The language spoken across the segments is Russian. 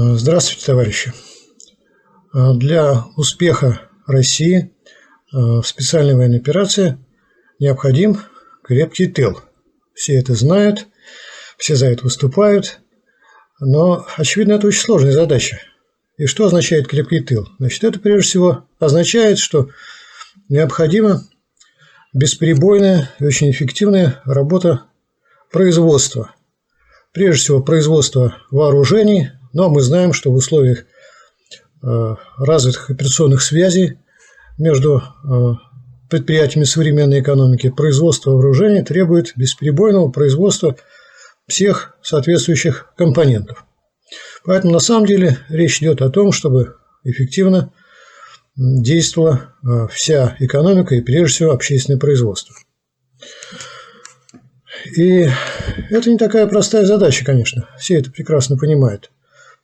Здравствуйте, товарищи. Для успеха России в специальной военной операции необходим крепкий тыл. Все это знают, все за это выступают, но, очевидно, это очень сложная задача. И что означает крепкий тыл? Значит, это прежде всего означает, что необходима бесперебойная и очень эффективная работа производства. Прежде всего, производство вооружений, но мы знаем, что в условиях э, развитых операционных связей между э, предприятиями современной экономики производство вооружений требует бесперебойного производства всех соответствующих компонентов. Поэтому на самом деле речь идет о том, чтобы эффективно действовала э, вся экономика и прежде всего общественное производство. И это не такая простая задача, конечно, все это прекрасно понимают.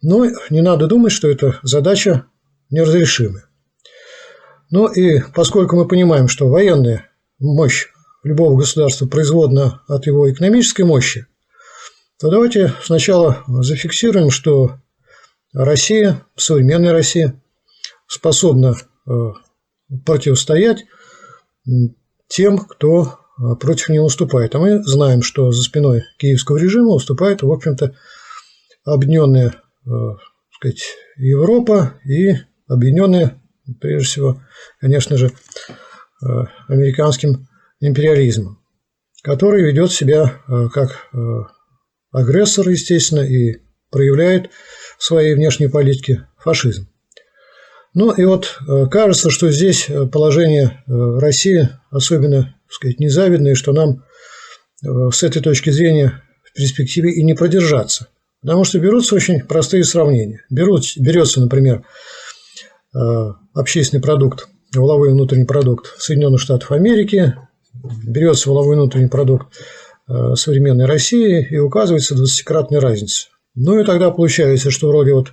Но не надо думать, что эта задача неразрешимая. Ну и поскольку мы понимаем, что военная мощь любого государства производна от его экономической мощи, то давайте сначала зафиксируем, что Россия, современная Россия, способна э, противостоять тем, кто э, против нее уступает. А мы знаем, что за спиной киевского режима уступает, в общем-то, объединенная сказать, Европа и объединенная прежде всего, конечно же, э, американским империализмом, который ведет себя э, как э, агрессор, естественно, и проявляет в своей внешней политике фашизм. Ну и вот кажется, что здесь положение России особенно, так сказать, незавидное, что нам с этой точки зрения в перспективе и не продержаться. Потому что берутся очень простые сравнения. Берут, берется, например, Э, общественный продукт, воловой внутренний продукт Соединенных Штатов Америки, берется воловой внутренний продукт э, современной России и указывается 20-кратная разница. Ну и тогда получается, что вроде вот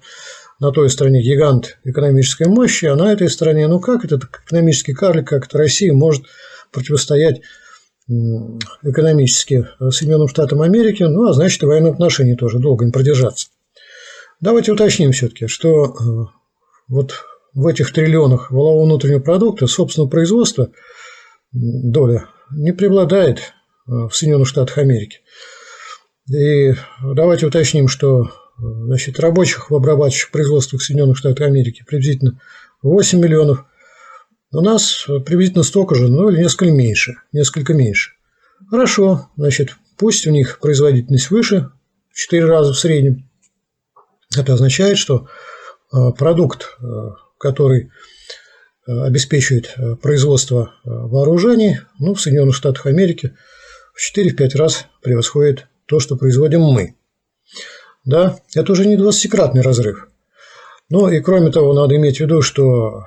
на той стороне гигант экономической мощи, а на этой стороне, ну как этот экономический карлик, как это Россия может противостоять экономически Соединенным Штатам Америки, ну а значит и военные отношения тоже долго не продержаться. Давайте уточним все-таки, что э, вот в этих триллионах валового внутреннего продукта собственного производства доля не преобладает э, в Соединенных Штатах Америки. И давайте уточним, что э, значит, рабочих в обрабатывающих производствах Соединенных Штатов Америки приблизительно 8 миллионов. У нас приблизительно столько же, но или несколько меньше. Несколько меньше. Хорошо, значит, пусть у них производительность выше, в 4 раза в среднем. Это означает, что э, продукт который э, обеспечивает э, производство э, вооружений, ну, в Соединенных Штатах Америки в 4-5 раз превосходит то, что производим мы. Да, это уже не 20-кратный разрыв. Ну и кроме того, надо иметь в виду, что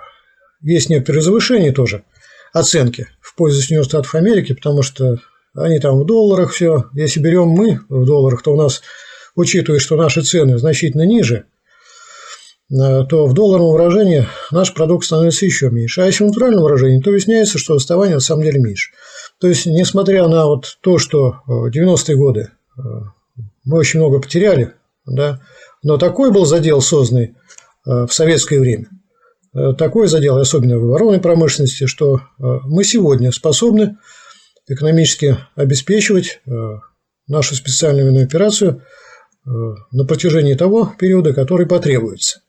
есть некоторые завышения тоже оценки в пользу Соединенных Штатов Америки, потому что они там в долларах все. Если берем мы в долларах, то у нас, учитывая, что наши цены значительно ниже, Э, то в долларовом выражении наш продукт становится еще меньше. А если в натуральном выражении, то выясняется, что отставание на самом деле меньше. То есть, несмотря на вот то, что в 90-е годы э, мы очень много потеряли, да, но такой был задел созданный э, в советское время, такой задел, особенно в оборонной промышленности, что мы сегодня способны экономически обеспечивать нашу специальную военную операцию на протяжении того периода, который потребуется.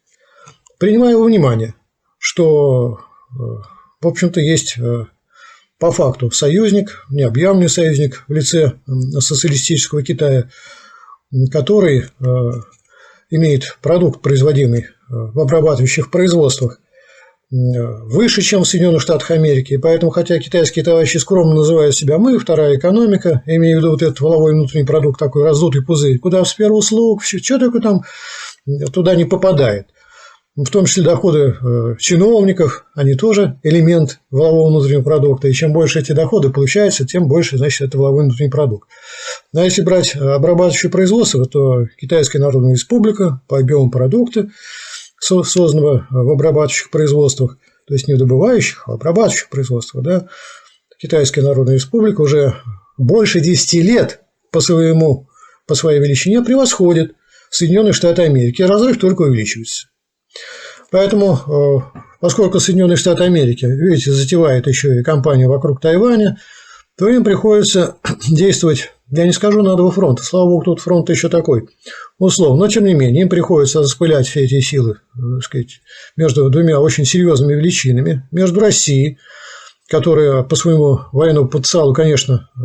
Принимая во внимание, что, э, в общем-то, есть э, по факту союзник, необъявленный союзник в лице социалистического Китая, который э, имеет продукт, производимый в обрабатывающих производствах, выше, чем в Соединенных Штатах Америки. И поэтому, хотя китайские товарищи скромно называют себя «мы», вторая экономика, имея в виду вот этот воловой внутренний продукт, такой раздутый пузырь, куда в сферу услуг, что только там туда не попадает в том числе доходы э, чиновников, они тоже элемент валового внутреннего продукта. И чем больше эти доходы получается, тем больше, значит, это валовой внутренний продукт. Но если брать обрабатывающее производство, то Китайская Народная Республика по объему продукта, созданного в обрабатывающих производствах, то есть не добывающих, а обрабатывающих производствах, да, Китайская Народная Республика уже больше 10 лет по, своему, по своей величине превосходит Соединенные Штаты Америки. Разрыв только увеличивается. Поэтому, поскольку Соединенные Штаты Америки, видите, затевает еще и кампанию вокруг Тайваня, то им приходится действовать, я не скажу на два фронта, слава богу, тут фронт еще такой, условно, но тем не менее, им приходится распылять все эти силы, так сказать, между двумя очень серьезными величинами, между Россией, которая по своему военному потенциалу, конечно, э,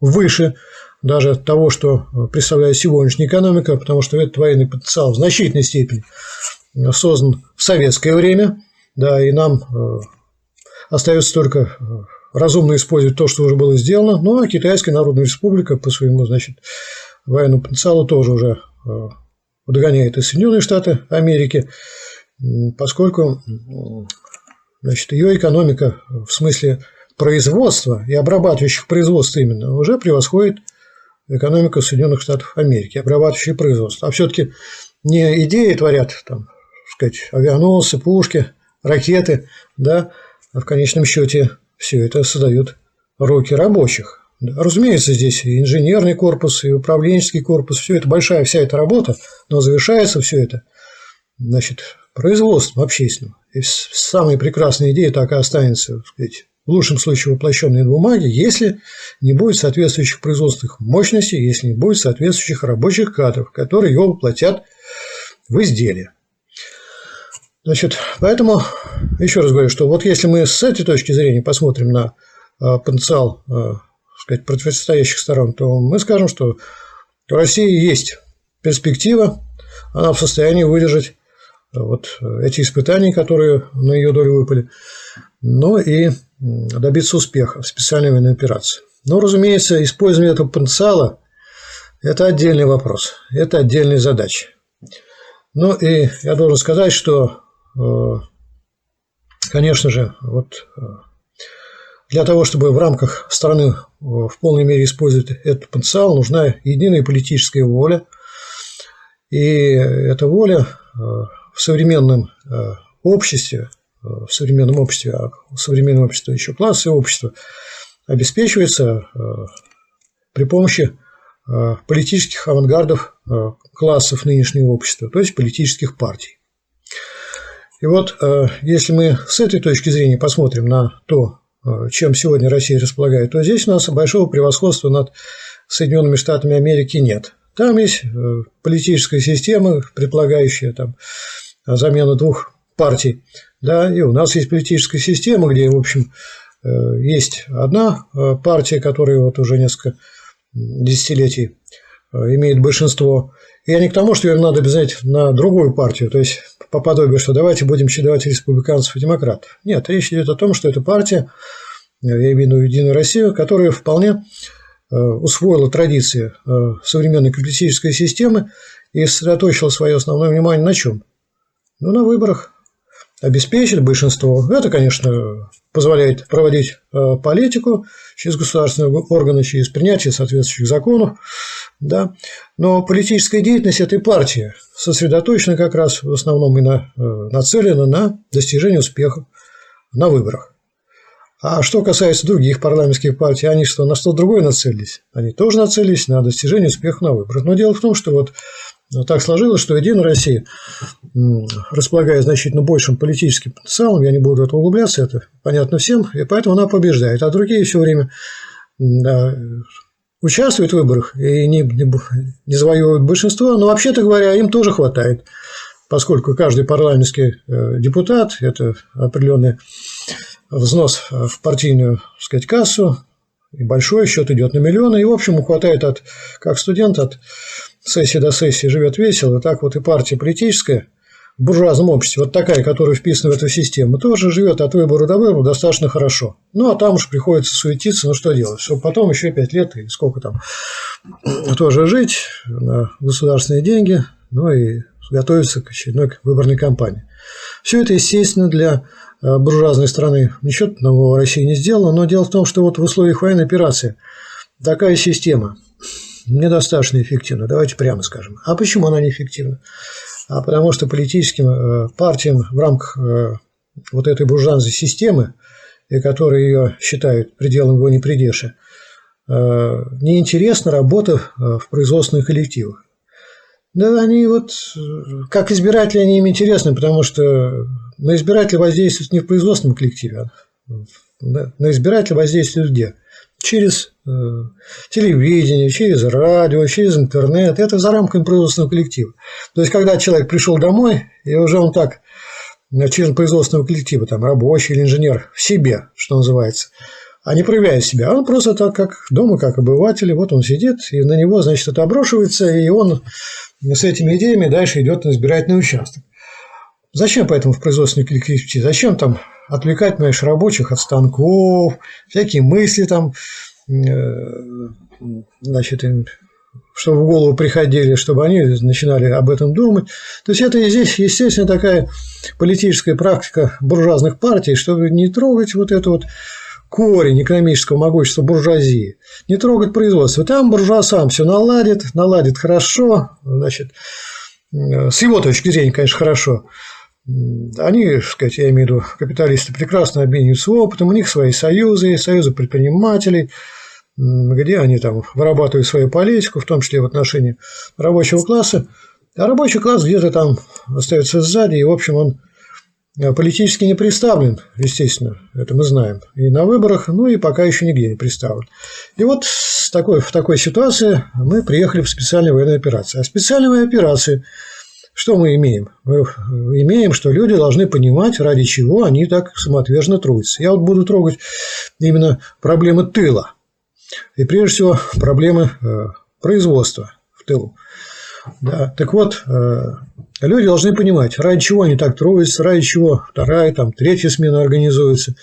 выше даже того, что представляет сегодняшняя экономика, потому что этот военный потенциал в значительной степени создан в советское время, да, и нам э, остается только э, разумно использовать то, что уже было сделано. Ну, а Китайская Народная Республика по своему, значит, военному потенциалу тоже уже э, догоняет и Соединенные Штаты Америки, поскольку значит, ее экономика в смысле производства и обрабатывающих производство именно уже превосходит экономику Соединенных Штатов Америки, обрабатывающие производство. А все-таки не идеи творят там, сказать, авианосцы, пушки, ракеты, да, а в конечном счете все это создают руки рабочих. Разумеется, здесь и инженерный корпус, и управленческий корпус, все это большая вся эта работа, но завершается все это значит, производством общественным. И самые прекрасные идеи так и останется, так сказать, в лучшем случае воплощенные на бумаге, если не будет соответствующих производственных мощностей, если не будет соответствующих рабочих кадров, которые его воплотят в изделие. Значит, поэтому еще раз говорю, что вот если мы с этой точки зрения посмотрим на а, потенциал а, сказать, противостоящих сторон, то мы скажем, что у России есть перспектива, она в состоянии выдержать а, вот эти испытания, которые на ее долю выпали, но и добиться успеха в специальной военной операции. Но, разумеется, использование этого потенциала – это отдельный вопрос, это отдельная задача. Ну и я должен сказать, что конечно же, вот э, для того, чтобы в рамках страны э, в полной мере использовать этот потенциал, нужна единая политическая воля. И эта воля в современном обществе, в современном обществе, а в современном обществе еще классовое общество, обеспечивается при помощи политических авангардов классов нынешнего общества, то есть политических партий. И вот э, если мы с этой точки зрения посмотрим на то, э, чем сегодня Россия располагает, то здесь у нас большого превосходства над Соединенными Штатами Америки нет. Там есть э, политическая система, предполагающая там, замену двух партий. Да, и у нас есть политическая система, где, в общем, есть одна партия, которая вот уже несколько десятилетий имеет большинство, я не к тому, что ее надо обязать на другую партию, то есть по подобию, что давайте будем чередовать республиканцев и демократов. Нет, речь идет о том, что эта партия, я имею в виду Единую Россию, которая вполне э, усвоила традиции э, современной капиталистической системы и сосредоточила свое основное внимание на чем? Ну, на выборах обеспечить большинство. Это, конечно, позволяет проводить э, политику через государственные органы, через принятие соответствующих законов. Да. Но политическая деятельность этой партии сосредоточена как раз в основном и на, э, нацелена на достижение успеха на выборах. А что касается других парламентских партий, они что, на что другое нацелились? Они тоже нацелились на достижение успеха на выборах. Но дело в том, что вот но так сложилось, что Единая Россия, располагая значительно большим политическим потенциалом, я не буду в это углубляться, это понятно всем, и поэтому она побеждает. А другие все время да, участвуют в выборах и не, не, не завоевывают большинство, но вообще-то говоря, им тоже хватает, поскольку каждый парламентский э, депутат – это определенный взнос в партийную так сказать, кассу, и большой счет идет на миллионы, и, в общем, хватает от, как студент от сессии до сессии живет весело, так вот и партия политическая в буржуазном обществе, вот такая, которая вписана в эту систему, тоже живет от выбора до выбора достаточно хорошо. Ну, а там уж приходится суетиться, ну, что делать, чтобы потом еще пять лет и сколько там тоже жить на государственные деньги, ну, и готовиться к очередной выборной кампании. Все это, естественно, для э, буржуазной страны ничего нового России не сделано, но дело в том, что вот в условиях военной операции такая система – недостаточно эффективна, давайте прямо скажем. А почему она неэффективна? А потому что политическим э, партиям в рамках э, вот этой буржуазной системы, и которые ее считают пределом его непредеши, э, неинтересна работа в производственных коллективах. Да, они вот, как избиратели, они им интересны, потому что на избирателя воздействуют не в производственном коллективе, а на избирателя воздействуют где? Через э, телевидение, через радио, через интернет. Это за рамками производственного коллектива. То есть, когда человек пришел домой, и уже он так э, через производственного коллектива, там, рабочий или инженер, в себе, что называется, а не проявляет себя. Он просто так, как дома, как обыватель, вот он сидит, и на него, значит, это оброшивается, и он с этими идеями дальше идет на избирательный участок. Зачем поэтому в производственный коллектив идти? Зачем там отвлекать, понимаешь, рабочих от станков, всякие мысли там, э, значит, им чтобы в голову приходили, чтобы они начинали об этом думать. То есть это и здесь, естественно, такая политическая практика буржуазных партий, чтобы не трогать вот эту вот корень экономического могущества буржуазии, не трогать производство. Там буржуа сам все наладит, наладит хорошо, значит, с его точки зрения, конечно, хорошо. Они, так сказать, я имею в виду, капиталисты прекрасно обмениваются опытом, у них свои союзы, союзы предпринимателей, где они там вырабатывают свою политику, в том числе в отношении рабочего класса. А рабочий класс где-то там остается сзади, и, в общем, он Э, политически не представлен, естественно, это мы знаем, и на выборах, ну и пока еще нигде не представлен. И вот с такой, в такой ситуации мы приехали в специальную военную операцию. А специальная операция, что мы имеем? Мы имеем, что люди должны понимать, ради чего они так самоотверженно трудятся. Я вот буду трогать именно проблемы тыла. И прежде всего проблемы э, производства в тылу. Да. Так вот, э, люди должны понимать, ради чего они так трудятся, ради чего вторая, там, третья смена организуется.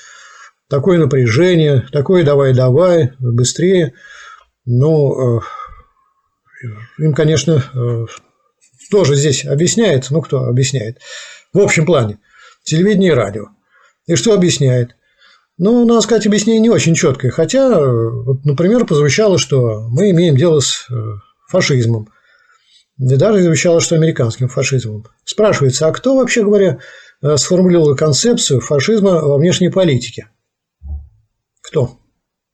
Такое напряжение, такое давай-давай, быстрее. Ну, им, конечно, э, тоже здесь объясняет, ну, кто объясняет, в общем плане, телевидение и радио. И что объясняет? Ну, надо сказать, объяснение не очень четкое. Хотя, вот, например, прозвучало, что мы имеем дело с фашизмом – и даже извещала, что американским фашизмом. Спрашивается, а кто, вообще говоря, э, сформулировал концепцию фашизма во внешней политике? Кто?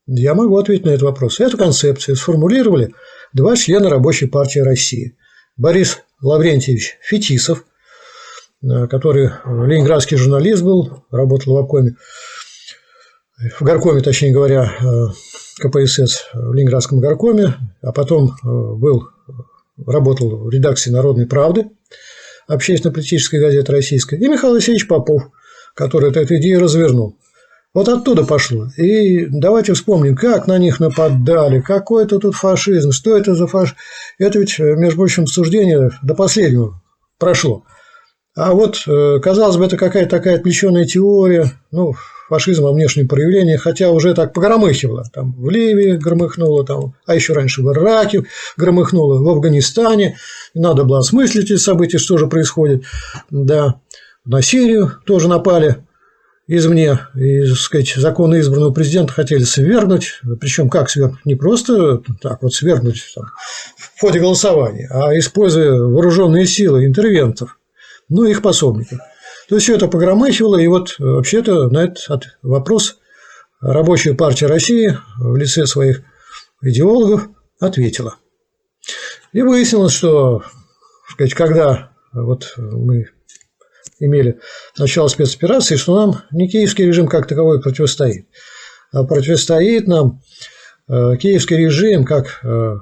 Я могу ответить на этот вопрос. Эту концепцию сформулировали два члена Рабочей партии России. Борис Лаврентьевич Фетисов, э, который ленинградский журналист был, работал в обкоме, в горкоме, точнее говоря, э, КПСС в Ленинградском горкоме, а потом был работал в редакции «Народной правды», общественно-политической газеты российской, и Михаил Алексеевич Попов, который эту идею развернул. Вот оттуда пошло. И давайте вспомним, как на них нападали, какой это тут фашизм, что это за фашизм. Это ведь, между прочим, обсуждение до последнего прошло. А вот, э, казалось бы, это какая-то такая отвлеченная теория, ну, фашизм во внешнем проявлении, хотя уже так погромыхивало. Там в Ливии громыхнуло, там, а еще раньше в Ираке громыхнуло, в Афганистане. Надо было осмыслить эти события, что же происходит. Да, на Сирию тоже напали извне, и, так сказать, законно избранного президента хотели свергнуть, причем как свергнуть? Не просто так вот свергнуть там, в ходе голосования, а используя вооруженные силы интервентов, ну, их пособников. То есть все это погромыхивало, и вот э, вообще-то на этот вопрос Рабочая партия России в лице своих идеологов ответила. И выяснилось, что сказать, когда вот мы имели начало спецоперации, что нам не киевский режим как таковой противостоит, а противостоит нам э, киевский режим как э,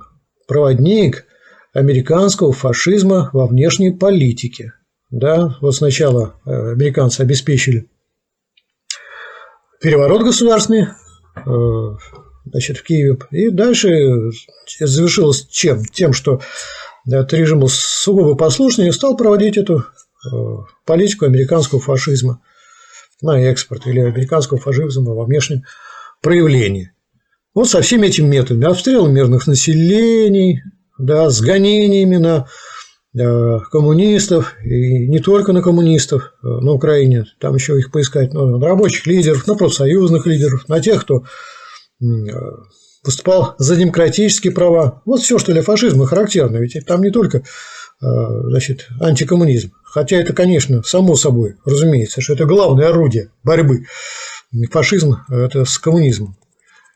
проводник американского фашизма во внешней политике – да, вот сначала э, американцы обеспечили переворот государственный, значит, в Киеве, и дальше завершилось чем? Тем, что этот режим был сугубо послушный и стал проводить эту политику американского фашизма на экспорт или американского фашизма во внешнем проявлении. Вот со всеми этими методами обстрел мирных населений, да, с гонениями на Э, коммунистов, и не только на коммунистов э, на Украине, там еще их поискать, ну, на рабочих лидеров, на профсоюзных лидеров, на тех, кто э, выступал за демократические права. Вот все, что для фашизма характерно, ведь там не только значит, антикоммунизм, хотя это, конечно, само собой, разумеется, что это главное орудие борьбы. Фашизм – это с коммунизмом.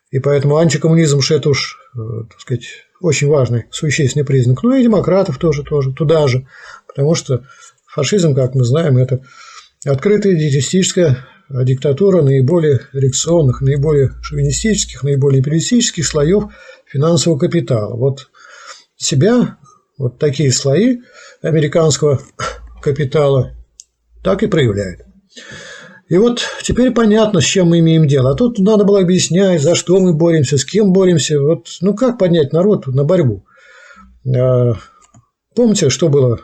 И поэтому антикоммунизм, это уж, так сказать, очень важный, существенный признак. Ну и демократов тоже, тоже, туда же. Потому что фашизм, как мы знаем, это открытая диетистическая диктатура наиболее реакционных, наиболее шовинистических, наиболее империалистических слоев финансового капитала. Вот себя, вот такие слои американского капитала так и проявляют. И вот теперь понятно, с чем мы имеем дело. А тут надо было объяснять, за что мы боремся, с кем боремся. Вот, ну, как поднять народ на борьбу? А, помните, что было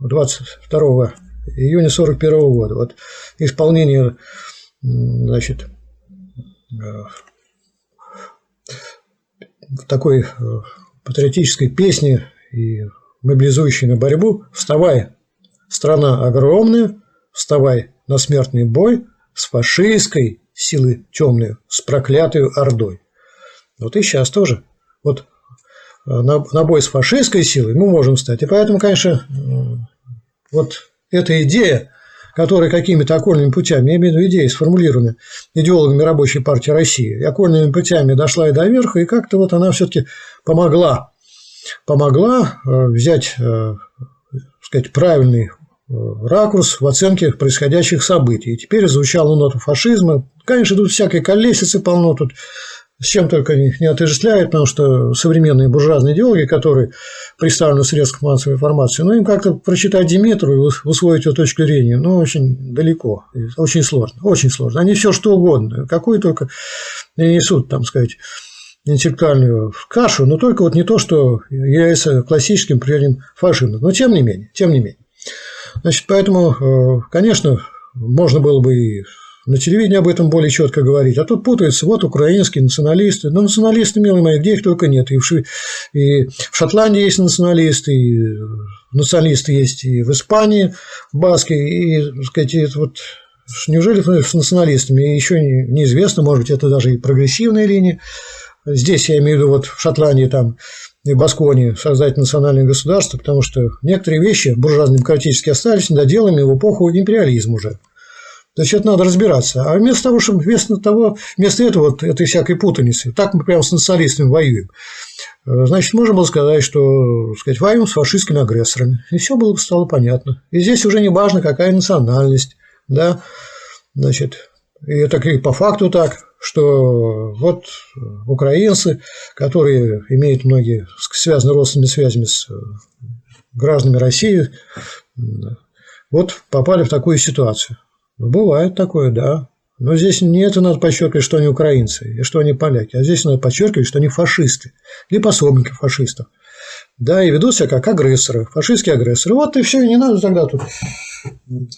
22 э, июня 1941 года? Вот исполнение значит, э, такой э, патриотической песни и мобилизующей на борьбу «Вставай, страна огромная, вставай, на смертный бой с фашистской силой темной, с проклятой Ордой. Вот и сейчас тоже. Вот э, на, на бой с фашистской силой мы можем стать. И поэтому, конечно, э, вот эта идея, которая какими-то окольными путями, я имею в виду идеи, сформулированы идеологами Рабочей партии России, и окольными путями дошла и до верха, и как-то вот она все-таки помогла, помогла э, взять, сказать, правильный ракурс в оценке происходящих событий. И теперь звучала нота фашизма. Конечно, тут всякой колесицы полно, тут с чем только не отождествляют, потому что современные буржуазные идеологи, которые представлены в средствах массовой информации, ну, им как-то прочитать Диметру и усвоить ее точку зрения, ну, очень далеко, очень сложно, очень сложно. Они все что угодно, какую только несут, там сказать, интеллектуальную кашу, но только вот не то, что является классическим примером фашизма. Но тем не менее, тем не менее. Значит, поэтому, э, конечно, можно было бы и на телевидении об этом более четко говорить. А тут путаются вот украинские националисты. Но националисты, милые мои, где их только нет. И в, Ши... и в Шотландии есть националисты, и националисты есть и в Испании, в Баске. И, так сказать, вот неужели с националистами еще неизвестно, может быть, это даже и прогрессивные линии. Здесь я имею в виду вот в Шотландии там и Баскони создать национальное государство, потому что некоторые вещи буржуазно-демократически остались недоделанными в эпоху империализма уже. Это надо разбираться. А вместо того, чтобы вместо того, вместо этого вот этой всякой путаницы, так мы прямо с националистами воюем. Значит, можно было сказать, что сказать, воюем с фашистскими агрессорами. И все было бы стало понятно. И здесь уже не важно, какая национальность. Да? Значит, и это и по факту так что вот украинцы, которые имеют многие связаны родственными связями с э, гражданами России, вот попали в такую ситуацию. Ну, бывает такое, да. Но здесь не это надо подчеркивать, что они украинцы и что они поляки, а здесь надо подчеркивать, что они фашисты или пособники фашистов. Да, и ведут себя как агрессоры, фашистские агрессоры. Вот и все, не надо тогда тут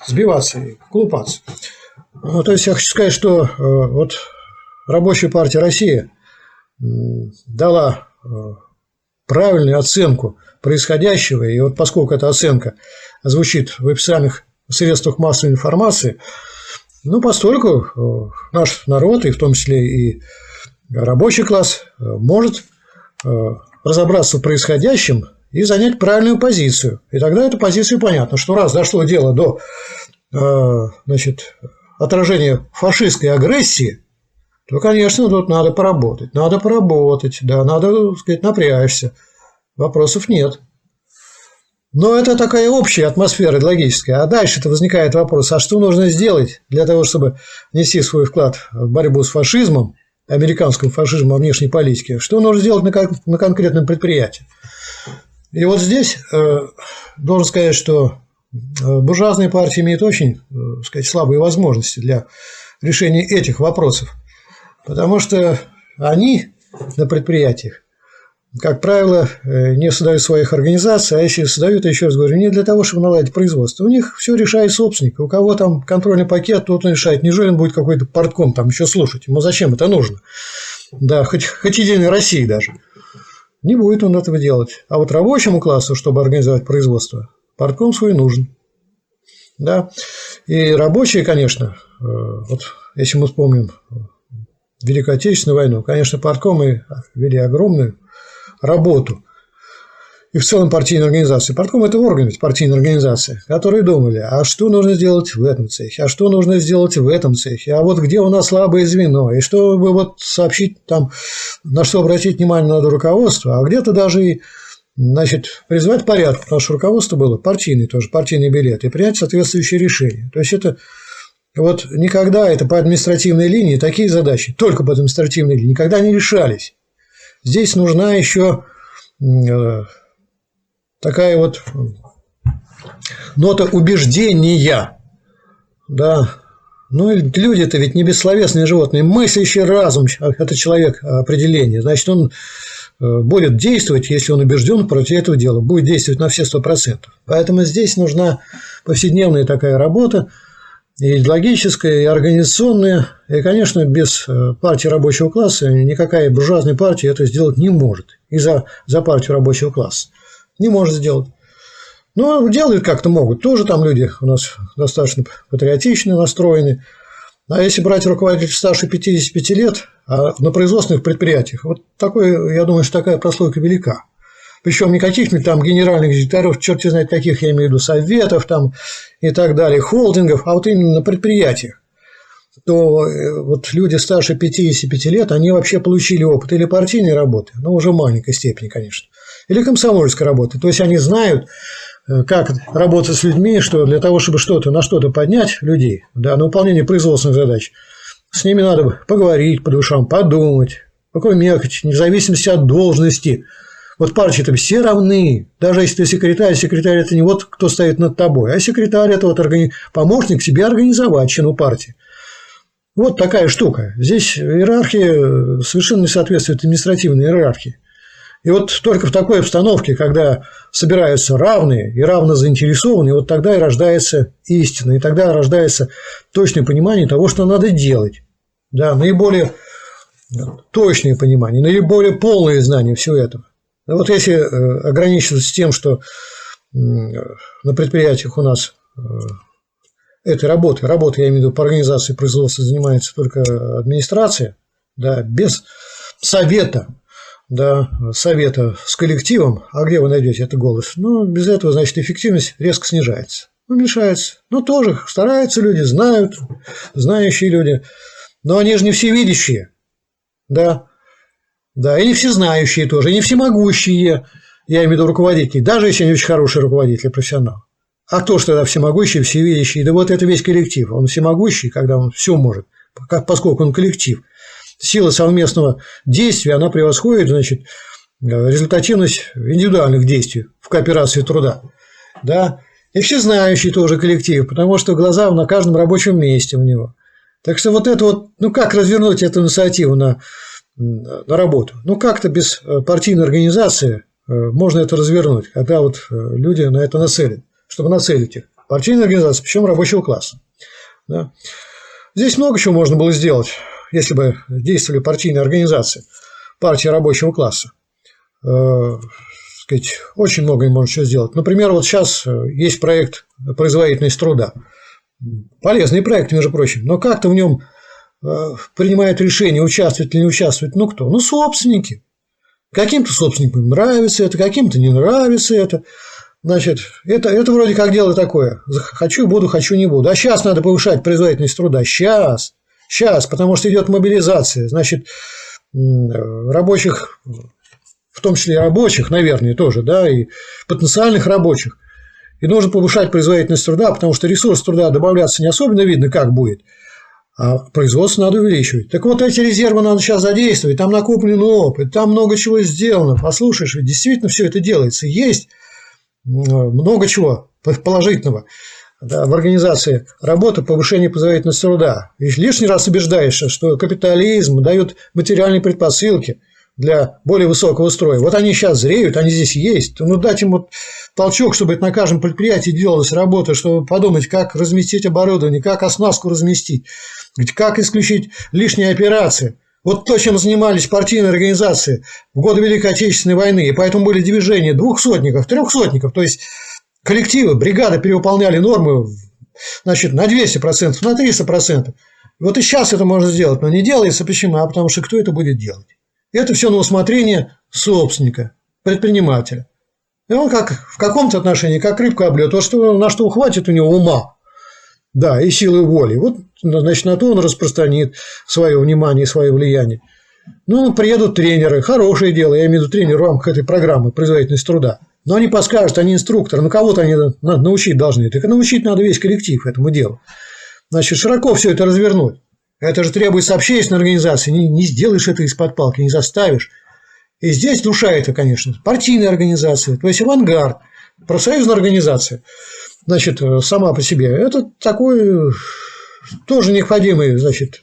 сбиваться и глупаться. Ну, то есть я хочу сказать, что э, вот Рабочая партия России дала э, правильную оценку происходящего, и вот поскольку эта оценка звучит в официальных средствах массовой информации, ну, постольку э, наш народ, и в том числе и рабочий класс, э, может разобраться в происходящем и занять правильную позицию. И тогда эта позиция понятна, что раз дошло дело до значит, отражения фашистской агрессии, то, конечно, тут надо поработать. Надо поработать, да, надо, так сказать, напрячься. Вопросов нет. Но это такая общая атмосфера логическая. А дальше-то возникает вопрос, а что нужно сделать для того, чтобы нести свой вклад в борьбу с фашизмом, американским фашизмом во внешней политике? Что нужно сделать на, на конкретном предприятии? И вот здесь э, должен сказать, что э, буржуазные партии имеют очень э, сказать, слабые возможности для решения этих вопросов. Потому что они на предприятиях, как правило, э, не создают своих организаций, а если создают, еще раз говорю, не для того, чтобы наладить производство. У них все решает собственник. У кого там контрольный пакет, тот он решает. Неужели он будет какой-то портком там еще слушать? Ему зачем это нужно? Да, хоть, хоть Единой России даже. Не будет он этого делать. А вот рабочему классу, чтобы организовать производство, портком свой нужен. Да. И рабочие, конечно, э, вот если мы вспомним Великую Отечественную войну, конечно, парткомы вели огромную работу. и в целом партийной организации. Партком – это орган ведь партийной организации, которые думали, а что нужно сделать в этом цехе, а что нужно сделать в этом цехе, а вот где у нас слабое звено, и чтобы вот сообщить там, на что обратить внимание надо руководство, а где-то даже и значит, призвать порядок, потому что руководство было партийный тоже, партийный билет, и принять соответствующее решение. То есть это вот никогда это по административной линии такие задачи, только по административной линии, никогда не решались. Здесь нужна еще э, такая вот нота убеждения. Да. Ну, люди-то ведь не бессловесные животные. Мыслящий разум – это человек определение. Значит, он э, будет действовать, если он убежден против этого дела, будет действовать на все сто процентов. Поэтому здесь нужна повседневная такая работа, идеологическая, и организационная. И, конечно, без э, партии рабочего класса никакая буржуазная партия это сделать не может. И за, за партию рабочего класса не может сделать. Но делают как-то могут. Тоже там люди у нас достаточно патриотично настроены. А если брать руководителей старше 55 лет, а на производственных предприятиях, вот такой, я думаю, что такая прослойка велика. Причем не каких-нибудь там генеральных директоров, черт знает каких, я имею в виду, советов там и так далее, холдингов, а вот именно на предприятиях то э, вот люди старше 55 лет, они вообще получили опыт или партийной работы, но уже в маленькой степени, конечно, или комсомольской работы. То есть они знают, э, как работать с людьми, что для того, чтобы что-то на что-то поднять людей, да, на выполнение производственных задач, с ними надо поговорить по душам, подумать, какой мелочь, вне зависимости от должности. Вот партии-то все равны. Даже если ты секретарь, секретарь – это не вот кто стоит над тобой, а секретарь – это вот органи... помощник себе организовать чину партии. Вот такая штука. Здесь иерархия совершенно не соответствует административной иерархии. И вот только в такой обстановке, когда собираются равные и равно заинтересованные, вот тогда и рождается истина, и тогда рождается точное понимание того, что надо делать. Да, наиболее точное понимание, наиболее полное знание всего этого. Вот если э, ограничиваться тем, что на предприятиях у нас э, этой работы, работы, я имею в виду, по организации производства занимается только администрация, да, без совета да, совета с коллективом, а где вы найдете это голос? Ну, без этого, значит, эффективность резко снижается. Уменьшается. Ну, тоже стараются люди, знают, знающие люди. Но они же не всевидящие. Да. Да, и не всезнающие тоже, и не всемогущие, я имею в виду руководители, даже если они очень хорошие руководители, профессионалы. А кто же тогда всемогущий, всевидящий? Да вот это весь коллектив. Он всемогущий, когда он все может, поскольку он коллектив – сила совместного действия, она превосходит, значит, результативность индивидуальных действий в кооперации труда. Да? И всезнающий тоже коллектив, потому что глаза на каждом рабочем месте у него. Так что вот это вот, ну как развернуть эту инициативу на, на работу? Ну как-то без э, партийной организации э, можно это развернуть, когда вот э, люди на это нацелят, чтобы нацелить их. Партийная организация, причем рабочего класса. Да? Здесь много чего можно было сделать если бы действовали партийные организации, партия рабочего класса. Э, сказать, очень многое можно что сделать. Например, вот сейчас есть проект производительность труда. Полезный проект, между прочим, но как-то в нем принимает решение, участвовать или не участвовать, ну кто? Ну, собственники. Каким-то собственникам нравится это, каким-то не нравится это. Значит, это, это вроде как дело такое. Хочу, буду, хочу, не буду. А сейчас надо повышать производительность труда. Сейчас. Сейчас, потому что идет мобилизация. Значит, рабочих, в том числе и рабочих, наверное, тоже, да, и потенциальных рабочих. И нужно повышать производительность труда, потому что ресурс труда добавляться не особенно видно, как будет, а производство надо увеличивать. Так вот, эти резервы надо сейчас задействовать, там накоплен опыт, там много чего сделано. Послушаешь, действительно все это делается. Есть много чего положительного да, в организации работы повышение производительности труда. И лишний раз убеждаешься, что капитализм дает материальные предпосылки для более высокого строя. Вот они сейчас зреют, они здесь есть. Ну, дать им вот толчок, чтобы на каждом предприятии делалась работа, чтобы подумать, как разместить оборудование, как оснастку разместить, как исключить лишние операции. Вот то, чем занимались партийные организации в годы Великой Отечественной войны. И поэтому были движения двухсотников, трехсотников. То есть коллективы, бригады перевыполняли нормы значит, на 200%, на 300%. Вот и сейчас это можно сделать, но не делается. Почему? А потому что кто это будет делать? Это все на усмотрение собственника, предпринимателя. И он как в каком-то отношении, как рыбка облет, то, что, на что хватит у него ума, да, и силы воли. Вот, значит, на то он распространит свое внимание и свое влияние. Ну, приедут тренеры, хорошее дело, я имею в виду тренер в рамках этой программы производительность труда. Но они подскажут, они инструкторы, ну кого-то они научить должны. Так научить надо весь коллектив этому делу. Значит, широко все это развернуть. Это же требуется общественной организации. Не, не сделаешь это из-под палки, не заставишь. И здесь душа это, конечно, партийная организация, то есть авангард, профсоюзная организация. Значит, сама по себе. Это такой тоже необходимый, значит,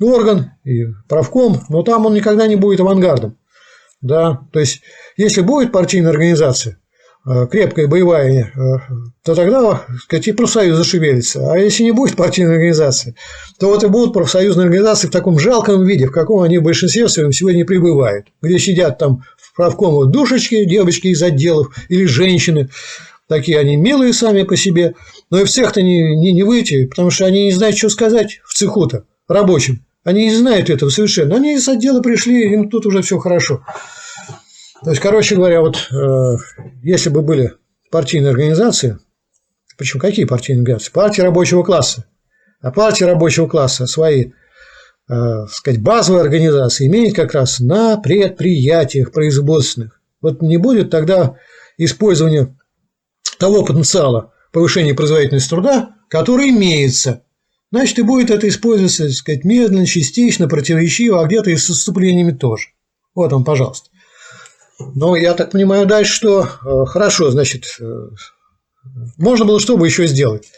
орган и правком, но там он никогда не будет авангардом. Да? То есть, если будет партийная организация, э, крепкая, боевая, э, то тогда, сказать, и профсоюз зашевелится. А если не будет партийной организации, то вот и будут профсоюзные организации в таком жалком виде, в каком они в большинстве своем сегодня пребывают, где сидят там в правкомах душечки, девочки из отделов или женщины, такие они милые сами по себе, но и в цех-то не, не, не выйти, потому что они не знают, что сказать в цеху-то рабочим. Они не знают этого совершенно. Они из отдела пришли, им тут уже все хорошо. То есть, короче говоря, вот э, если бы были партийные организации, причем какие партийные организации? Партии рабочего класса. А партии рабочего класса свои, э, сказать, базовые организации имеют как раз на предприятиях производственных. Вот не будет тогда использования того потенциала повышения производительности труда, который имеется Значит, и будет это использоваться, так сказать, медленно, частично, противоречиво, а где-то и с отступлениями тоже. Вот он, пожалуйста. Но я так понимаю дальше, что э, хорошо, значит, э, можно было что бы еще сделать.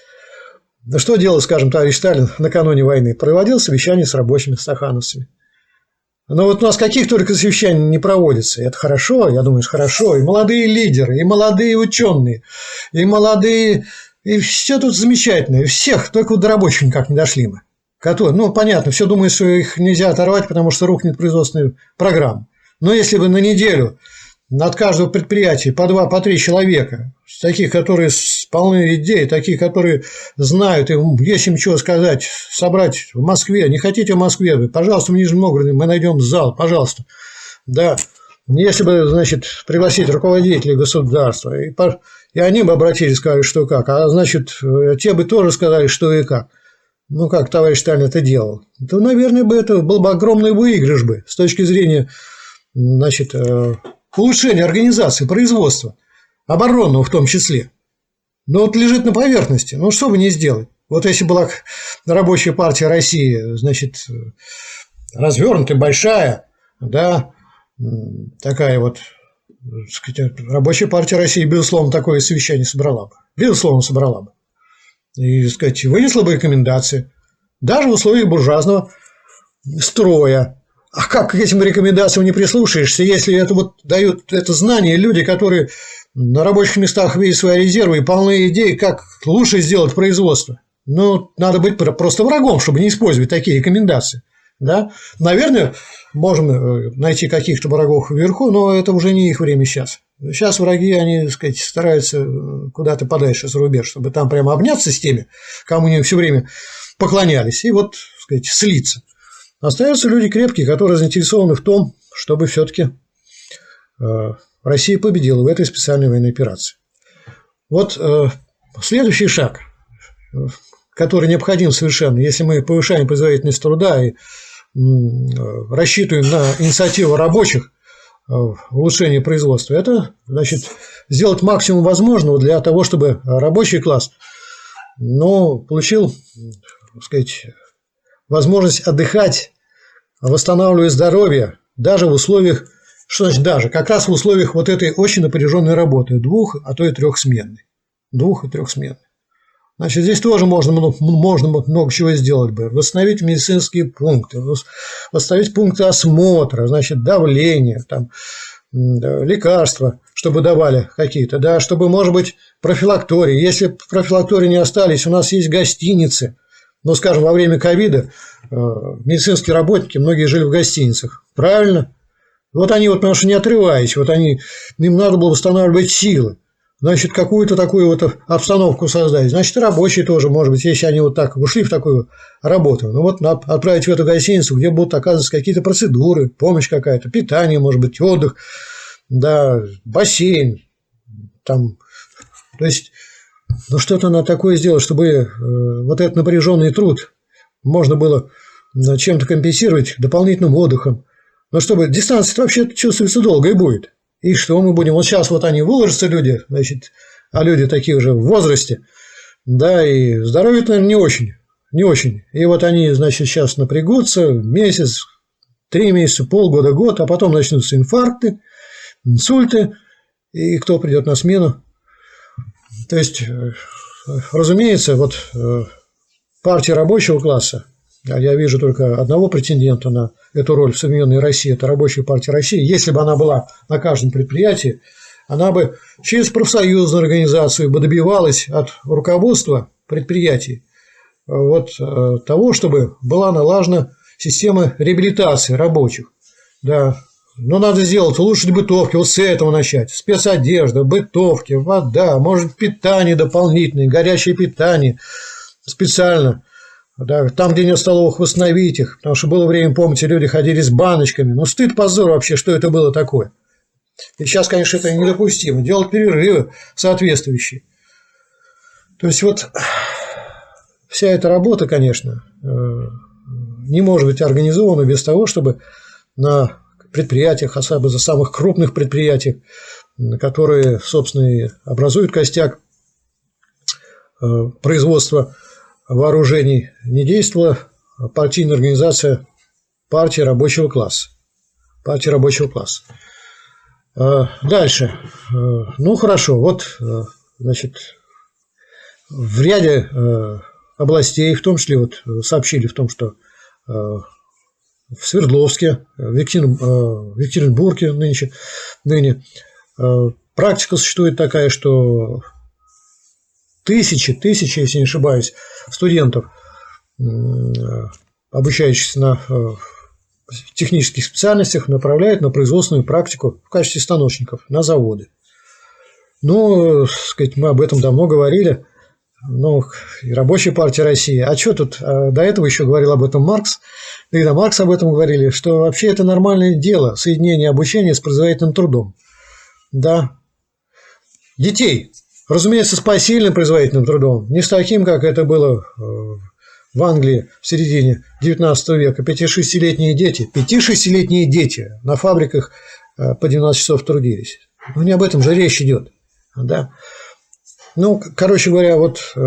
Что делал, скажем, товарищ Сталин накануне войны? Проводил совещание с рабочими стахановцами. Но вот у нас каких только совещаний не проводится. Это хорошо, я думаю, хорошо. И молодые лидеры, и молодые ученые, и молодые и все тут замечательно. И всех, только вот до рабочих никак не дошли мы. Которые, ну, понятно, все думают, что их нельзя оторвать, потому что рухнет производственная программа. Но если бы на неделю над каждого предприятия по два, по три человека, таких, которые полны идей, таких, которые знают, им есть им чего сказать, собрать в Москве. Не хотите в Москве? Пожалуйста, в Нижнем Новгороде мы найдем зал, пожалуйста. Да, если бы, значит, пригласить руководителей государства, и, и они бы обратились, сказали, что как, а значит, те бы тоже сказали, что и как. Ну, как товарищ Сталин это делал. То, наверное, бы это был бы огромный выигрыш бы с точки зрения, значит, э, улучшения организации производства, оборонного в том числе. Но вот лежит на поверхности. Ну, что бы не сделать? Вот если была рабочая партия России, значит, развернутая, большая, да, такая вот сказать, рабочая партия России, безусловно, такое совещание собрала бы. Безусловно, собрала бы. И, сказать, вынесла бы рекомендации. Даже в условиях буржуазного строя. А как к этим рекомендациям не прислушаешься, если это вот дают это знание люди, которые на рабочих местах видят свои резервы и полны идей, как лучше сделать производство? Ну, надо быть просто врагом, чтобы не использовать такие рекомендации. Да? Наверное, можем э, найти каких-то врагов вверху, но это уже не их время сейчас. Сейчас враги, они, так сказать, стараются э, куда-то подальше за рубеж, чтобы там прямо обняться с теми, кому они все время поклонялись, и вот, так сказать, слиться. Остаются люди крепкие, которые заинтересованы в том, чтобы все-таки э, Россия победила в этой специальной военной операции. Вот следующий шаг, который необходим совершенно, если мы повышаем производительность труда и рассчитываем на инициативу рабочих э, в улучшении производства, это значит сделать максимум возможного для того, чтобы рабочий класс ну, получил так сказать, возможность отдыхать, восстанавливать здоровье, даже в условиях, что значит даже, как раз в условиях вот этой очень напряженной работы, двух, а то и трехсменной. Двух и трехсменной. Значит, здесь тоже можно, можно много чего сделать бы. Восстановить медицинские пункты, восстановить пункты осмотра, значит, давление, там, лекарства, чтобы давали какие-то, да, чтобы, может быть, профилактории. Если профилактории не остались, у нас есть гостиницы. Но, скажем, во время ковида э, медицинские работники, многие жили в гостиницах. Правильно? Вот они, вот, потому что не отрываясь, вот они, им надо было восстанавливать силы значит, какую-то такую вот обстановку создать. Значит, рабочие тоже, может быть, если они вот так ушли в такую работу, ну вот отправить в эту гостиницу, где будут оказываться какие-то процедуры, помощь какая-то, питание, может быть, отдых, да, бассейн, там, то есть, ну что-то надо такое сделать, чтобы э, вот этот напряженный труд можно было чем-то компенсировать дополнительным отдыхом. Но чтобы дистанция вообще чувствуется долго и будет. И что мы будем? Вот сейчас вот они выложатся, люди, значит, а люди такие уже в возрасте, да, и здоровье, наверное, не очень, не очень. И вот они, значит, сейчас напрягутся месяц, три месяца, полгода, год, а потом начнутся инфаркты, инсульты, и кто придет на смену? То есть, э, разумеется, вот э, партия рабочего класса, а я вижу только одного претендента на эту роль в современной России, это Рабочая партия России. Если бы она была на каждом предприятии, она бы через профсоюзную организацию бы добивалась от руководства предприятий э, вот того, чтобы была налажена система реабилитации рабочих. Да, но надо сделать улучшить бытовки, вот с этого начать. Спецодежда, бытовки, вода, может питание дополнительное, горячее питание специально. Да, там, где нет столовых, восстановить их. Потому что было время, помните, люди ходили с баночками. Ну, стыд, позор вообще, что это было такое. И сейчас, конечно, это недопустимо. Делать перерывы соответствующие. То есть, вот вся эта работа, конечно, э, не может быть организована без того, чтобы на предприятиях, особенно за самых крупных предприятиях, которые, собственно, и образуют костяк э, производства вооружений, не действовала партийная организация партии рабочего класса. Партии рабочего класса. Э, дальше. Э, ну, хорошо. Вот, значит, в ряде областей, в том числе вот сообщили в том, что в Свердловске, в, Екатерин, э, Екатеринбурге нынче, ныне. Э, практика существует такая, что тысячи, тысячи, если не ошибаюсь, студентов, обучающихся на э, технических специальностях, направляют на производственную практику в качестве станочников на заводы. Ну, сказать, мы об этом давно говорили – ну, и рабочая партия России. А что тут? А до этого еще говорил об этом Маркс, да и до Маркса об этом говорили, что вообще это нормальное дело, соединение обучения с производительным трудом. Да. Детей, разумеется, с посильным производительным трудом, не с таким, как это было э, в Англии в середине 19 века. 5-6-летние дети, 5-6-летние дети на фабриках э, по 12 часов трудились. Ну, не об этом же речь идет. Да? Ну, короче говоря, вот э,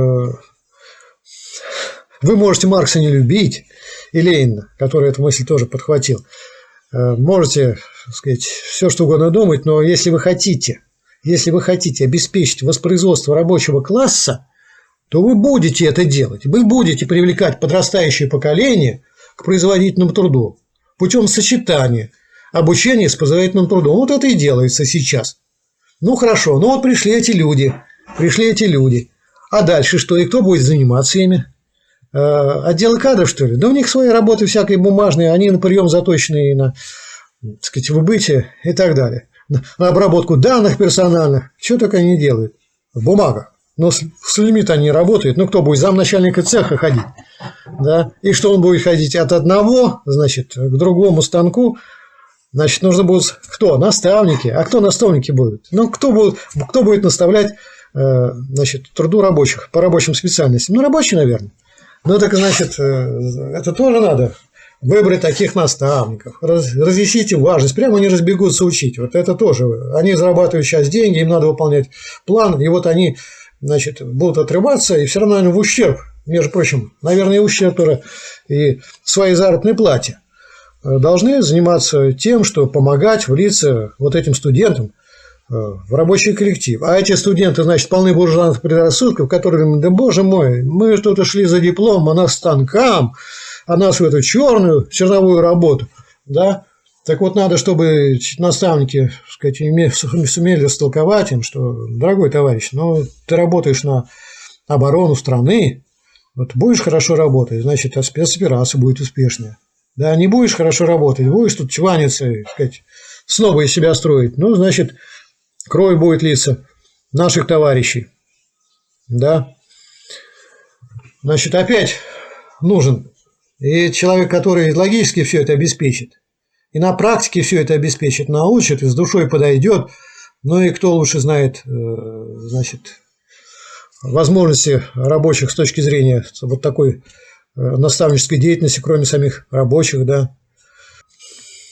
вы можете Маркса не любить, и Ленина, который эту мысль тоже подхватил. Э, можете, так сказать, все что угодно думать, но если вы хотите, если вы хотите обеспечить воспроизводство рабочего класса, то вы будете это делать. Вы будете привлекать подрастающее поколение к производительному труду путем сочетания обучения с производительным трудом. Вот это и делается сейчас. Ну хорошо, ну вот пришли эти люди – Пришли эти люди. А дальше что? И кто будет заниматься ими? Э, отделы кадров, что ли? Да у них свои работы всякие бумажные, они на прием заточены и на, так сказать, выбытие и так далее. На обработку данных персональных. Что только они делают? В бумагах. Но с, с людьми-то они работают. Ну, кто будет замначальника цеха ходить? Да? И что он будет ходить от одного, значит, к другому станку, Значит, нужно будет кто? Наставники. А кто наставники будут? Ну, кто будет, кто будет наставлять значит, труду рабочих по рабочим специальностям. Ну, рабочие, наверное. Ну, так, значит, э, это тоже надо выбрать таких наставников, раз, разъяснить им важность, прямо они разбегутся учить. Вот это тоже. Они зарабатывают сейчас деньги, им надо выполнять план, и вот они, значит, будут отрываться, и все равно они в ущерб, между прочим, наверное, и ущерб тоже и своей заработной плате э, должны заниматься тем, что помогать влиться вот этим студентам, Э, в рабочий коллектив. А эти студенты, значит, полны буржуазных предрассудков, которые да боже мой, мы что-то шли за диплом, а нас станкам, а нас в эту черную, черновую работу, да, так вот, надо, чтобы наставники сказать, сумели растолковать им, что, дорогой товарищ, ну, ты работаешь на оборону страны, вот будешь хорошо работать, значит, а спецоперация будет успешная. Да, не будешь хорошо работать, будешь тут чваниться, сказать, снова из себя строить, ну, значит, Кровь будет литься наших товарищей. Да? Значит, опять нужен и человек, который логически все это обеспечит, и на практике все это обеспечит, научит, и с душой подойдет, Ну и кто лучше знает, значит, возможности рабочих с точки зрения вот такой наставнической деятельности, кроме самих рабочих, да.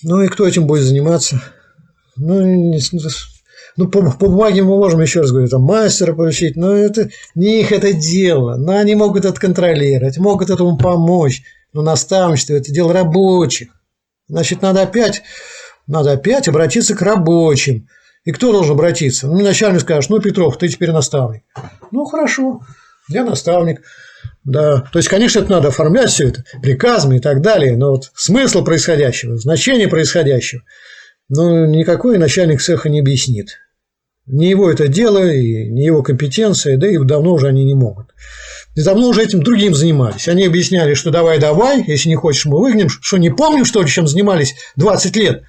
Ну и кто этим будет заниматься? Ну, ну, по, по бумаге мы можем, еще раз говорю, там, мастера получить, но это не их это дело. Но они могут это контролировать, могут этому помочь. Но наставничество – это дело рабочих. Значит, надо опять, надо опять обратиться к рабочим. И кто должен обратиться? Ну, начальник скажет, ну, Петров, ты теперь наставник. Ну, хорошо, я наставник. Да, то есть, конечно, это надо оформлять все это приказами и так далее, но вот смысл происходящего, значение происходящего, ну, никакой начальник цеха не объяснит. Не его это дело, и не его компетенция, да и давно уже они не могут. И давно уже этим другим занимались. Они объясняли, что давай-давай, если не хочешь, мы выгнем. Что, не помним, что ли, чем занимались 20 лет?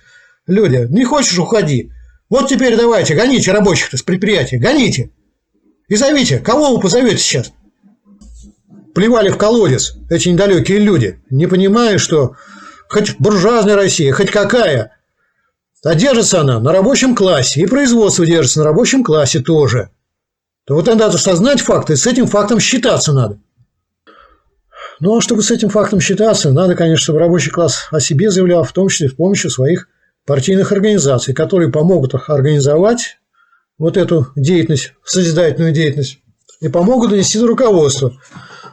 Люди, не хочешь, уходи. Вот теперь давайте, гоните рабочих-то с предприятия, гоните. И зовите, кого вы позовете сейчас? Плевали в колодец эти недалекие люди, не понимая, что хоть буржуазная Россия, хоть какая – а держится она на рабочем классе, и производство держится на рабочем классе тоже. То вот надо осознать факты, с этим фактом считаться надо. Ну, а чтобы с этим фактом считаться, надо, конечно, чтобы рабочий класс о себе заявлял, в том числе с помощью своих партийных организаций, которые помогут организовать вот эту деятельность, созидательную деятельность, и помогут донести до руководства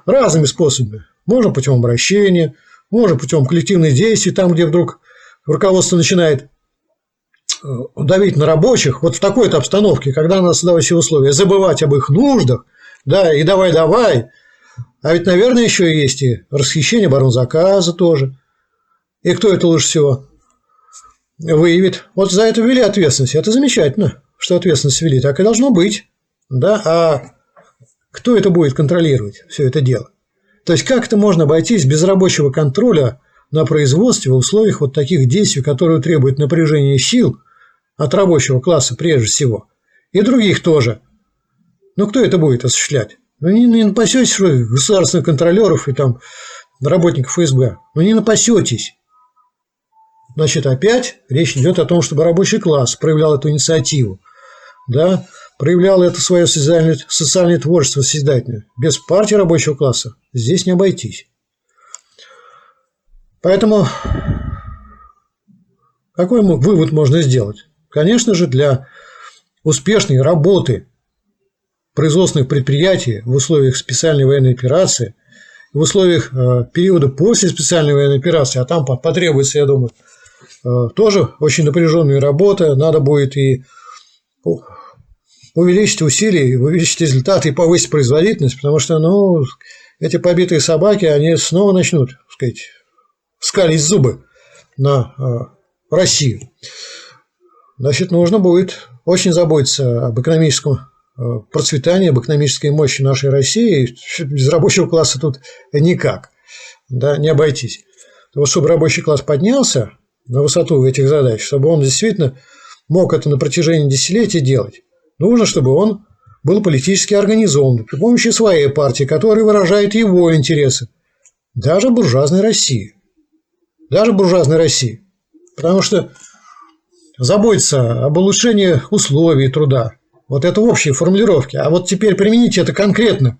разными способами. Можно путем обращения, можно путем коллективных действий, там, где вдруг руководство начинает давить на рабочих вот в такой-то обстановке, когда надо создавать все условия, забывать об их нуждах, да, и давай-давай. А ведь, наверное, еще есть и расхищение оборонзаказа тоже. И кто это лучше всего выявит? Вот за это ввели ответственность. Это замечательно, что ответственность ввели. Так и должно быть. Да? А кто это будет контролировать, все это дело? То есть, как это можно обойтись без рабочего контроля на производстве в условиях вот таких действий, которые требуют напряжения сил от рабочего класса прежде всего, и других тоже. Но кто это будет осуществлять? Ну, не, не напасетесь вы государственных контролеров и там работников ФСБ. Ну, не напасетесь. Значит, опять речь идет о том, чтобы рабочий класс проявлял эту инициативу, да, проявлял это свое социальное, социальное творчество созидательное. Без партии рабочего класса здесь не обойтись. Поэтому какой вывод можно сделать? Конечно же, для успешной работы производственных предприятий в условиях специальной военной операции, в условиях э, периода после специальной военной операции, а там потребуется, я думаю, э, тоже очень напряженная работа, надо будет и увеличить усилия, увеличить результаты и повысить производительность, потому что, ну, эти побитые собаки, они снова начнут, так сказать, скалить зубы на э, Россию. Значит, нужно будет очень заботиться об экономическом э, процветании, об экономической мощи нашей России. Без рабочего класса тут никак, да, не обойтись. Вот чтобы рабочий класс поднялся на высоту этих задач, чтобы он действительно мог это на протяжении десятилетий делать, нужно, чтобы он был политически организован при помощи своей партии, которая выражает его интересы, даже буржуазной России. Даже буржуазной России. Потому что заботиться об улучшении условий труда. Вот это общие формулировки. А вот теперь примените это конкретно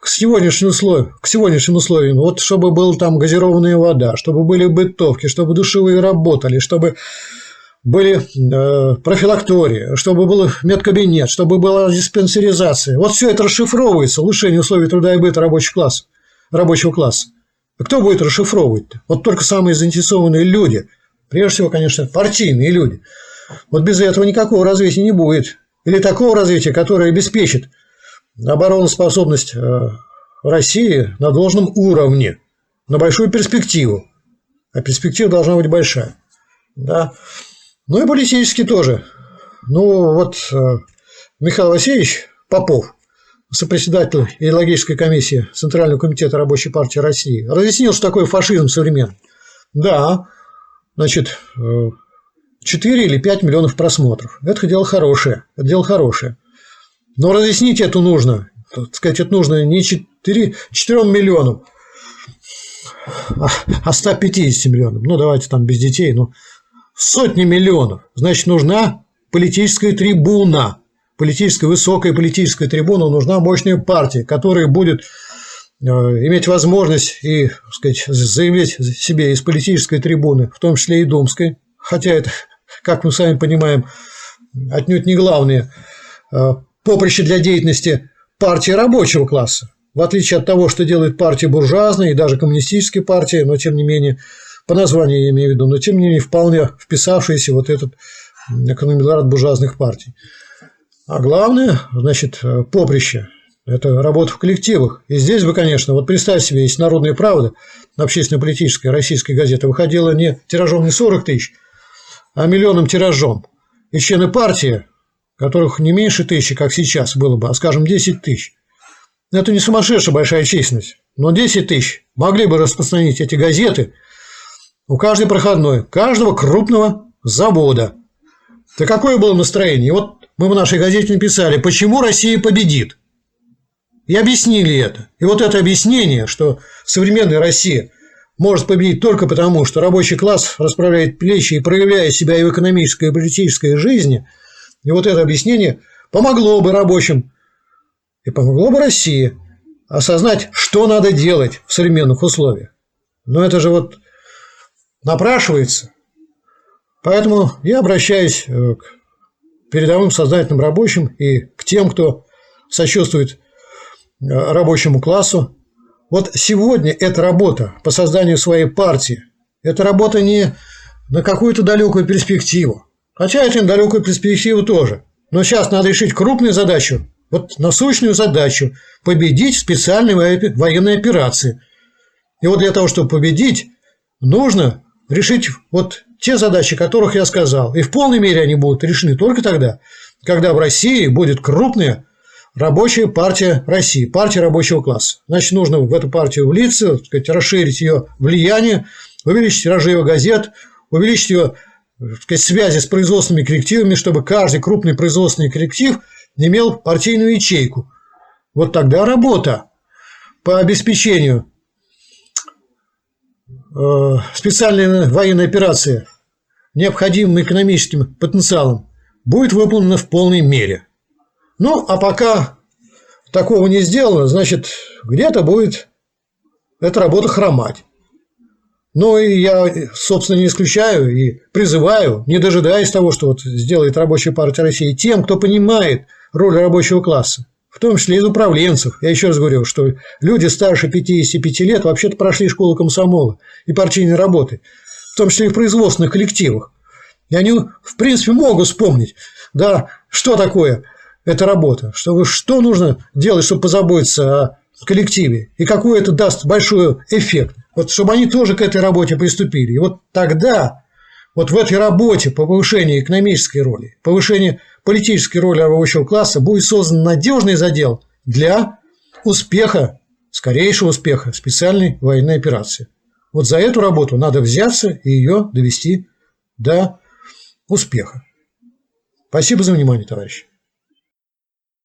к сегодняшним условиям, к сегодняшним условиям. Вот чтобы была там газированная вода, чтобы были бытовки, чтобы душевые работали, чтобы были э, профилактории, чтобы был медкабинет, чтобы была диспансеризация. Вот все это расшифровывается, улучшение условий труда и быта рабочего класса. Рабочего класса. А кто будет расшифровывать-то? Вот только самые заинтересованные люди – Прежде всего, конечно, партийные люди. Вот без этого никакого развития не будет. Или такого развития, которое обеспечит обороноспособность э, России на должном уровне, на большую перспективу. А перспектива должна быть большая. Да. Ну и политически тоже. Ну вот э, Михаил Васильевич Попов, сопредседатель идеологической комиссии Центрального комитета Рабочей партии России, разъяснил, что такое фашизм современный. Да, значит, 4 э, или 5 миллионов просмотров. Это дело хорошее. Это дело хорошее. Но разъяснить это нужно. Так сказать, это нужно не 4, 4 миллионам, а 150 миллионам. Ну, давайте там без детей, ну, сотни миллионов. Значит, нужна политическая трибуна. Политическая, высокая политическая трибуна нужна мощная партия, которая будет э, иметь возможность и, так сказать, заявлять себе из политической трибуны, в том числе и думской, хотя это, как мы сами понимаем, отнюдь не главное э, поприще для деятельности партии рабочего класса. В отличие от того, что делает партия буржуазная и даже коммунистические партии, но тем не менее, по названию я имею в виду, но тем не менее вполне вписавшийся вот этот экономиклад буржуазных партий. А главное, значит, поприще – это работа в коллективах. И здесь бы, конечно, вот представь себе, если «Народная правда», общественно-политическая российская газета, выходила не тиражом не 40 тысяч, а миллионным тиражом. И члены партии, которых не меньше тысячи, как сейчас было бы, а, скажем, 10 тысяч. Это не сумасшедшая большая численность, но 10 тысяч могли бы распространить эти газеты у каждой проходной, каждого крупного завода. Да какое было настроение? И вот мы в нашей газете написали, почему Россия победит. И объяснили это. И вот это объяснение, что современная Россия может победить только потому, что рабочий класс расправляет плечи и проявляет себя и в экономической, и в политической жизни, и вот это объяснение помогло бы рабочим и помогло бы России осознать, что надо делать в современных условиях. Но это же вот напрашивается. Поэтому я обращаюсь э, к передовым сознательным рабочим и к тем, кто сочувствует э, рабочему классу. Вот сегодня эта работа по созданию своей партии, это работа не на какую-то далекую перспективу. Хотя это далекую перспективу тоже. Но сейчас надо решить крупную задачу, вот насущную задачу – победить в специальной военной операции. И вот для того, чтобы победить, нужно решить вот те задачи, которых я сказал. И в полной мере они будут решены только тогда, когда в России будет крупная рабочая партия России, партия рабочего класса. Значит, нужно в эту партию влиться, так сказать, расширить ее влияние, увеличить тиражи ее газет, увеличить ее так сказать, связи с производственными коллективами, чтобы каждый крупный производственный коллектив имел партийную ячейку. Вот тогда работа по обеспечению э, специальной военной операции необходимым экономическим потенциалом будет выполнена в полной мере. Ну, а пока такого не сделано, значит, где-то будет эта работа хромать. Ну, и я, собственно, не исключаю и призываю, не дожидаясь того, что вот сделает Рабочая партия России, тем, кто понимает роль рабочего класса, в том числе из управленцев. Я еще раз говорю, что люди старше 55 лет вообще-то прошли школу комсомола и партийной работы, в том числе и в производственных коллективах. И они, в принципе, могут вспомнить, да, что такое эта работа, что, что нужно делать, чтобы позаботиться о коллективе, и какой это даст большой эффект. Вот чтобы они тоже к этой работе приступили. И вот тогда, вот в этой работе по повышению экономической роли, повышению политической роли рабочего класса будет создан надежный задел для успеха, скорейшего успеха специальной военной операции. Вот за эту работу надо взяться и ее довести до успеха. Спасибо за внимание, товарищи.